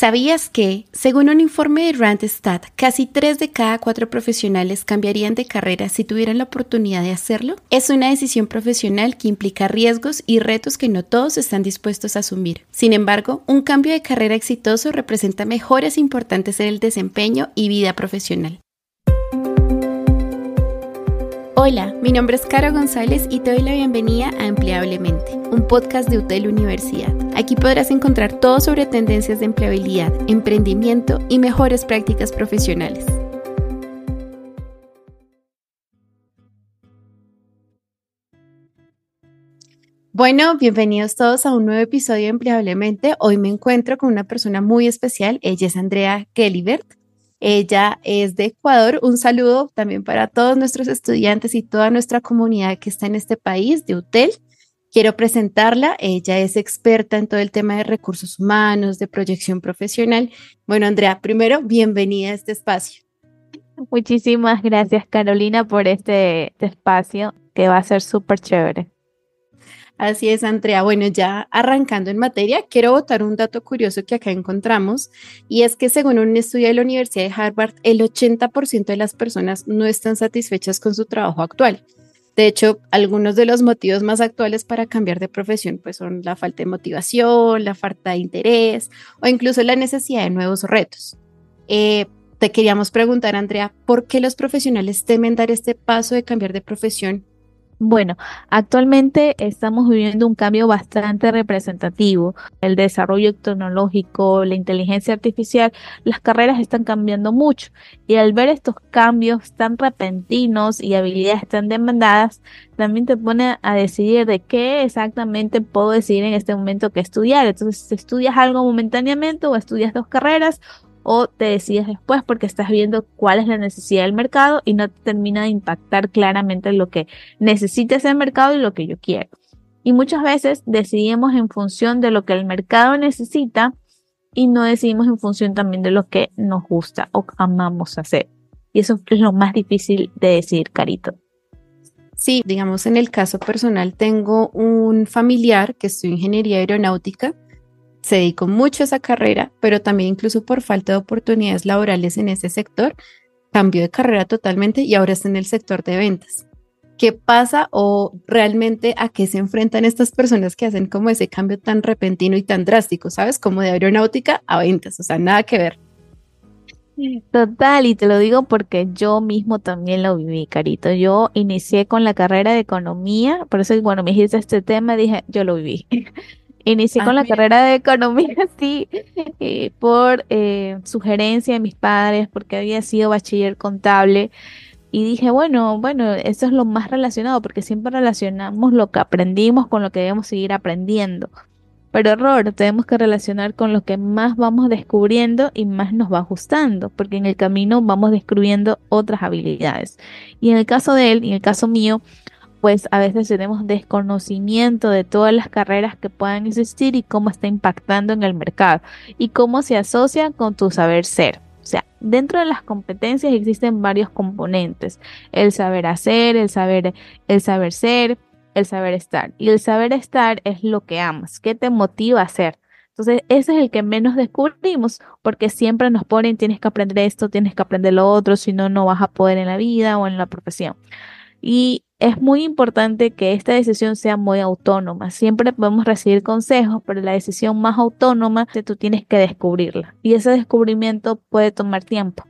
¿Sabías que, según un informe de Randstad, casi 3 de cada 4 profesionales cambiarían de carrera si tuvieran la oportunidad de hacerlo? Es una decisión profesional que implica riesgos y retos que no todos están dispuestos a asumir. Sin embargo, un cambio de carrera exitoso representa mejoras importantes en el desempeño y vida profesional. Hola, mi nombre es Cara González y te doy la bienvenida a Empleablemente, un podcast de UTEL Universidad. Aquí podrás encontrar todo sobre tendencias de empleabilidad, emprendimiento y mejores prácticas profesionales. Bueno, bienvenidos todos a un nuevo episodio de Empleablemente. Hoy me encuentro con una persona muy especial. Ella es Andrea Kellibert. Ella es de Ecuador. Un saludo también para todos nuestros estudiantes y toda nuestra comunidad que está en este país de UTEL. Quiero presentarla. Ella es experta en todo el tema de recursos humanos, de proyección profesional. Bueno, Andrea, primero, bienvenida a este espacio. Muchísimas gracias, Carolina, por este, este espacio que va a ser súper chévere. Así es, Andrea. Bueno, ya arrancando en materia, quiero votar un dato curioso que acá encontramos y es que según un estudio de la Universidad de Harvard, el 80% de las personas no están satisfechas con su trabajo actual. De hecho, algunos de los motivos más actuales para cambiar de profesión pues son la falta de motivación, la falta de interés o incluso la necesidad de nuevos retos. Eh, te queríamos preguntar, Andrea, ¿por qué los profesionales temen dar este paso de cambiar de profesión bueno, actualmente estamos viviendo un cambio bastante representativo. El desarrollo tecnológico, la inteligencia artificial, las carreras están cambiando mucho. Y al ver estos cambios tan repentinos y habilidades tan demandadas, también te pone a decidir de qué exactamente puedo decidir en este momento que estudiar. Entonces, ¿estudias algo momentáneamente o estudias dos carreras o te decides después porque estás viendo cuál es la necesidad del mercado y no te termina de impactar claramente lo que necesita ese mercado y lo que yo quiero. Y muchas veces decidimos en función de lo que el mercado necesita y no decidimos en función también de lo que nos gusta o amamos hacer. Y eso es lo más difícil de decidir, Carito. Sí, digamos, en el caso personal tengo un familiar que estudia ingeniería aeronáutica se dedicó mucho a esa carrera, pero también incluso por falta de oportunidades laborales en ese sector, cambió de carrera totalmente y ahora está en el sector de ventas. ¿Qué pasa o realmente a qué se enfrentan estas personas que hacen como ese cambio tan repentino y tan drástico, sabes? Como de aeronáutica a ventas, o sea, nada que ver. Total, y te lo digo porque yo mismo también lo viví, Carito. Yo inicié con la carrera de economía, por eso, bueno, me dijiste este tema, dije, yo lo viví. Inicié con la carrera de economía, sí, eh, por eh, sugerencia de mis padres, porque había sido bachiller contable. Y dije, bueno, bueno, eso es lo más relacionado, porque siempre relacionamos lo que aprendimos con lo que debemos seguir aprendiendo. Pero error, tenemos que relacionar con lo que más vamos descubriendo y más nos va ajustando, porque en el camino vamos descubriendo otras habilidades. Y en el caso de él, y en el caso mío, pues a veces tenemos desconocimiento de todas las carreras que puedan existir y cómo está impactando en el mercado y cómo se asocia con tu saber ser. O sea, dentro de las competencias existen varios componentes, el saber hacer, el saber, el saber ser, el saber estar. Y el saber estar es lo que amas, qué te motiva a hacer. Entonces, ese es el que menos descubrimos porque siempre nos ponen, tienes que aprender esto, tienes que aprender lo otro, si no, no vas a poder en la vida o en la profesión. Y es muy importante que esta decisión sea muy autónoma. Siempre podemos recibir consejos, pero la decisión más autónoma tú tienes que descubrirla. Y ese descubrimiento puede tomar tiempo.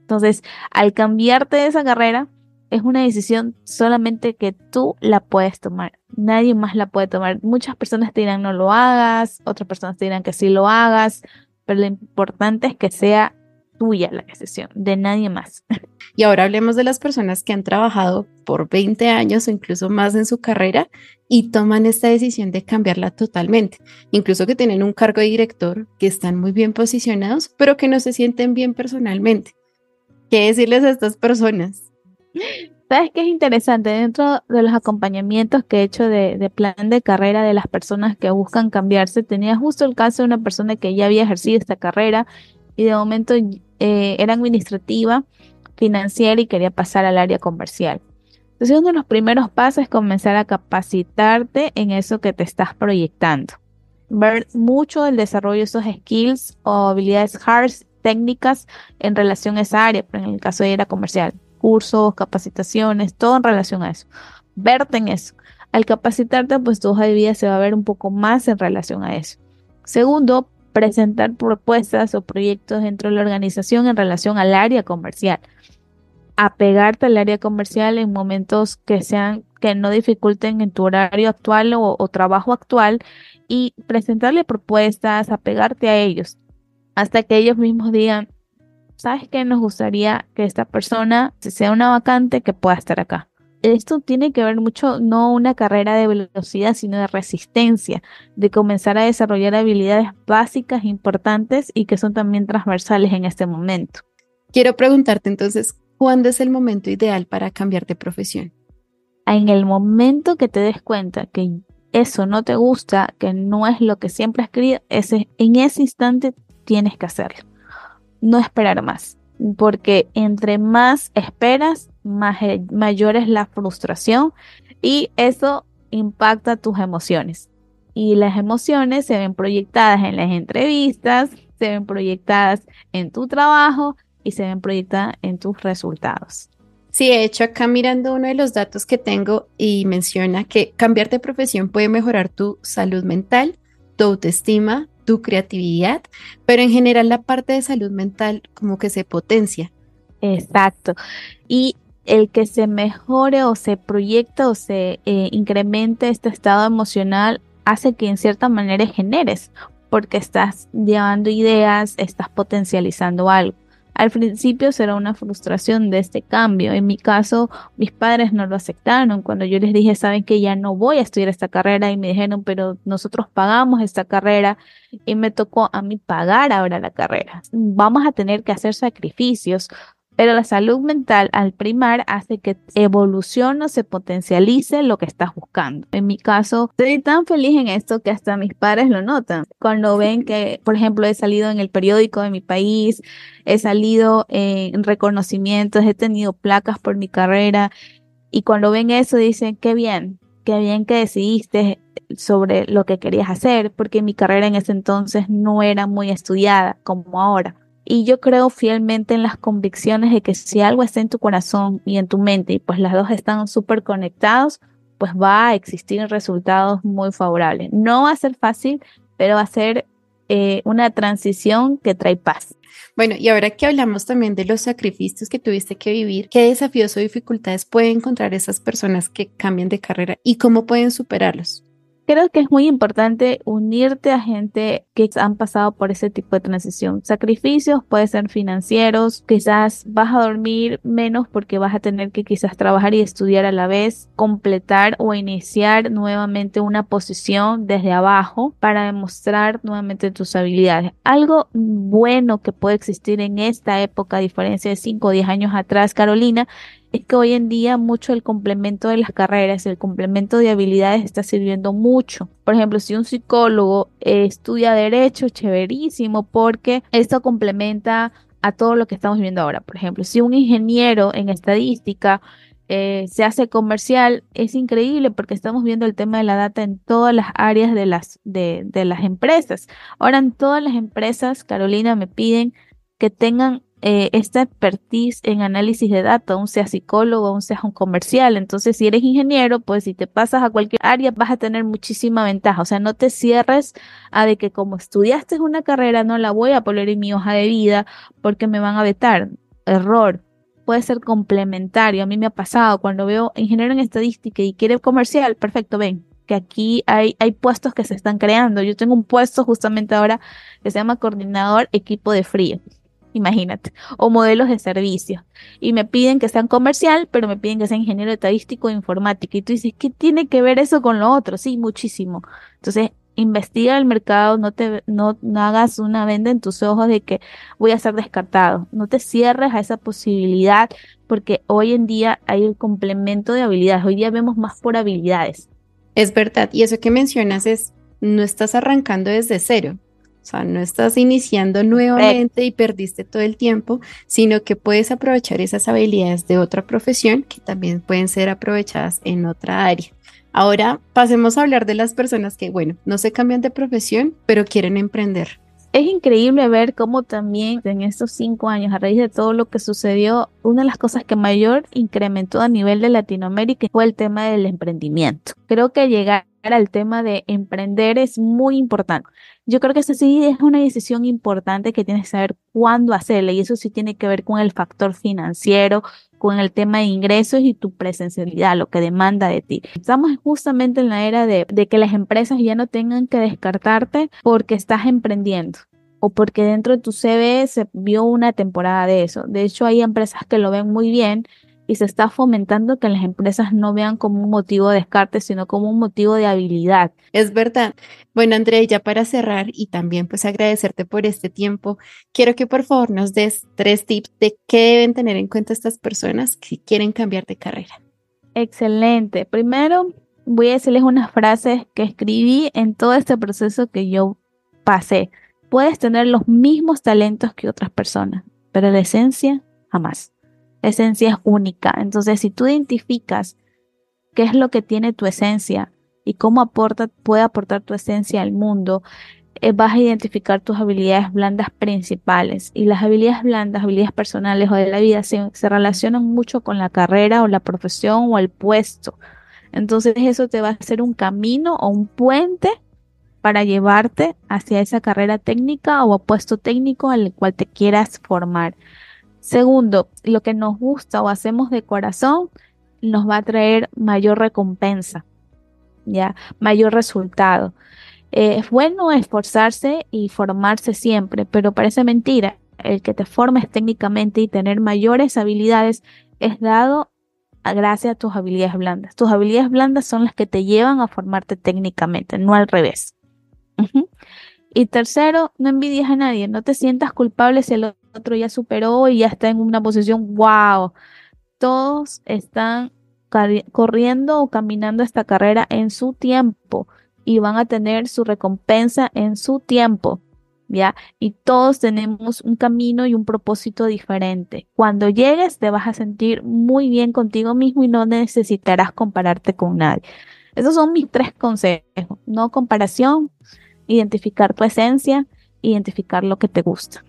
Entonces, al cambiarte de esa carrera, es una decisión solamente que tú la puedes tomar. Nadie más la puede tomar. Muchas personas te dirán no lo hagas, otras personas te dirán que sí lo hagas, pero lo importante es que sea tuya la decisión, de nadie más. Y ahora hablemos de las personas que han trabajado por 20 años o incluso más en su carrera y toman esta decisión de cambiarla totalmente. Incluso que tienen un cargo de director, que están muy bien posicionados, pero que no se sienten bien personalmente. ¿Qué decirles a estas personas? ¿Sabes qué es interesante? Dentro de los acompañamientos que he hecho de, de, plan de carrera de las personas que buscan cambiarse, tenía justo el caso de una persona que ya había ejercido esta carrera y de momento eh, era administrativa, financiera y quería pasar al área comercial. Entonces uno de los primeros pasos es comenzar a capacitarte en eso que te estás proyectando. ver mucho el desarrollo de esos skills o habilidades hard, técnicas en relación a esa área, en el caso de era comercial, cursos, capacitaciones, todo en relación a eso. Verte en eso. Al capacitarte, pues tu hoja de vida se va a ver un poco más en relación a eso. Segundo, presentar propuestas o proyectos dentro de la organización en relación al área comercial. Apegarte al área comercial en momentos que sean que no dificulten en tu horario actual o, trabajo actual y presentarle propuestas, apegarte a ellos hasta que ellos mismos digan, ¿sabes qué? Nos gustaría que esta persona, si sea una vacante, que pueda estar acá esto tiene que ver mucho, no una carrera de velocidad, sino de resistencia, de comenzar a desarrollar habilidades básicas importantes y que son también transversales en este momento. Quiero preguntarte entonces, ¿cuándo es el momento ideal para cambiar de profesión? En el momento que te des cuenta que eso no te gusta, que no es lo que siempre has querido, ese, en ese instante tienes que hacerlo. No esperar más, porque entre más esperas, mayor es la frustración y eso impacta tus emociones. Y las emociones se ven proyectadas en las entrevistas, se ven proyectadas en tu trabajo y se ven proyectadas en tus resultados. Sí, de hecho, acá mirando uno de los datos que tengo y menciona que cambiar de profesión puede mejorar tu salud mental, tu autoestima, tu creatividad, pero en general la parte de salud mental como que se potencia. Exacto. Y el que se mejore o se proyecte o se eh, incremente este estado emocional hace que en cierta manera generes, porque estás llevando ideas, estás potencializando algo. Al principio será una frustración de este cambio. En mi caso, mis padres no lo aceptaron. Cuando yo les dije, saben que ya no voy a estudiar esta carrera y me dijeron, pero nosotros pagamos esta carrera y me tocó a mí pagar ahora la carrera. Vamos a tener que hacer sacrificios pero la salud mental al primar hace que evolucione o se potencialice lo que estás buscando. En mi caso, estoy tan feliz en esto que hasta mis padres lo notan. Cuando ven que, por ejemplo, he salido en el periódico de mi país, he salido en reconocimientos, he tenido placas por mi carrera y cuando ven eso dicen, qué bien, qué bien que decidiste sobre lo que querías hacer, porque mi carrera en ese entonces no era muy estudiada como ahora. Y yo creo fielmente en las convicciones de que si algo está en tu corazón y en tu mente y pues las dos están súper conectados, pues va a existir resultados muy favorables. No va a ser fácil, pero va a ser eh, una transición que trae paz. Bueno, y ahora que hablamos también de los sacrificios que tuviste que vivir, ¿qué desafíos o dificultades pueden encontrar esas personas que cambian de carrera y cómo pueden superarlos? Creo que es muy importante unirte a gente que han pasado por ese tipo de transición. Sacrificios pueden ser financieros, quizás vas a dormir menos porque vas a tener que quizás trabajar y estudiar a la vez, completar o iniciar nuevamente una posición desde abajo para demostrar nuevamente tus habilidades. Algo bueno que puede existir en esta época, a diferencia de 5 o 10 años atrás, Carolina, es que hoy en día mucho el complemento de las carreras, el complemento de habilidades está sirviendo mucho. Por ejemplo, si un psicólogo estudia derecho, chéverísimo, porque esto complementa a todo lo que estamos viendo ahora. Por ejemplo, si un ingeniero en estadística eh, se hace comercial, es increíble porque estamos viendo el tema de la data en todas las áreas de las, de las empresas. Ahora en todas las empresas, Carolina, me piden que tengan eh, esta expertise en análisis de datos, aún sea psicólogo, aún seas un comercial. Entonces, si eres ingeniero, pues si te pasas a cualquier área, vas a tener muchísima ventaja. O sea, no te cierres a de que como estudiaste una carrera, no la voy a poner en mi hoja de vida porque me van a vetar. Error. Puede ser complementario. A mí me ha pasado cuando veo ingeniero en estadística y quiere comercial, perfecto, ven, que aquí hay, hay puestos que se están creando. Yo tengo un puesto justamente ahora que se llama coordinador equipo de frío imagínate, o modelos de servicio. Y me piden que sean comercial, pero me piden que sean ingeniero estadístico e informática. Y tú dices, ¿qué tiene que ver eso con lo otro? Sí, muchísimo. Entonces, investiga el mercado, no te no, hagas una venda en tus ojos de que voy a ser descartado. No te cierres a esa posibilidad, porque hoy en día hay el complemento de habilidades. Hoy día vemos más por habilidades. Es verdad, y eso que mencionas es, no estás arrancando desde cero, o sea, no estás iniciando nuevamente y perdiste todo el tiempo, sino que puedes aprovechar esas habilidades de otra profesión que también pueden ser aprovechadas en otra área. Ahora pasemos a hablar de las personas que, bueno, no se cambian de profesión, pero quieren emprender. Es increíble ver cómo también en estos cinco años, a raíz de todo lo que sucedió, una de las cosas que mayor incrementó a nivel de Latinoamérica fue el tema del emprendimiento. Creo que llegar al tema de emprender es muy importante. Yo creo que eso sí es una decisión importante que tienes que saber cuándo hacerla y eso sí tiene que ver con el factor financiero, con el tema de ingresos y tu presencialidad, lo que demanda de ti. Estamos justamente en la era de, de que las empresas ya no tengan que descartarte porque estás emprendiendo o porque dentro de tu CV se vio una temporada de eso. De hecho, hay empresas que lo ven muy bien y se está fomentando que las empresas no vean como un motivo de descarte, sino como un motivo de habilidad. Es verdad. Bueno, Andrea, ya para cerrar y también pues agradecerte por este tiempo, quiero que por favor nos des tres tips de qué deben tener en cuenta estas personas que quieren cambiar de carrera. Excelente. Primero, voy a decirles unas frases que escribí en todo este proceso que yo pasé. Puedes tener los mismos talentos que otras personas, pero la esencia jamás esencia es única. Entonces, si tú identificas qué es lo que tiene tu esencia y cómo aporta, puede aportar tu esencia al mundo, eh, vas a identificar tus habilidades blandas principales. Y las habilidades blandas, habilidades personales o de la vida, se, se relacionan mucho con la carrera o la profesión o el puesto. Entonces, eso te va a hacer un camino o un puente para llevarte hacia esa carrera técnica o puesto técnico al cual te quieras formar. Segundo, lo que nos gusta o hacemos de corazón nos va a traer mayor recompensa, ya, mayor resultado. Eh, es bueno esforzarse y formarse siempre, pero parece mentira. El que te formes técnicamente y tener mayores habilidades es dado gracias a tus habilidades blandas. Tus habilidades blandas son las que te llevan a formarte técnicamente, no al revés. Y tercero, no envidies a nadie, no te sientas culpable si el otro ya superó y ya está en una posición, wow. Todos están corriendo o caminando esta carrera en su tiempo y van a tener su recompensa en su tiempo. ¿Ya? Y todos tenemos un camino y un propósito diferente. Cuando llegues te vas a sentir muy bien contigo mismo y no necesitarás compararte con nadie. Esos son mis tres consejos. No comparación, identificar tu esencia, identificar lo que te gusta.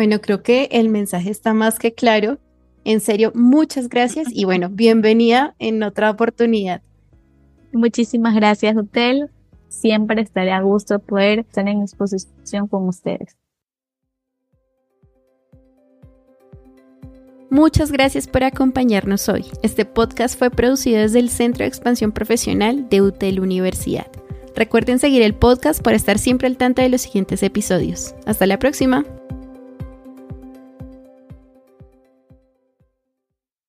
Bueno, creo que el mensaje está más que claro. En serio, muchas gracias y bueno, bienvenida en otra oportunidad. Muchísimas gracias, Hotel. Siempre estaré a gusto de poder estar en exposición con ustedes. Muchas gracias por acompañarnos hoy. Este podcast fue producido desde el Centro de Expansión Profesional de UTEL Universidad. Recuerden seguir el podcast para estar siempre al tanto de los siguientes episodios. Hasta la próxima.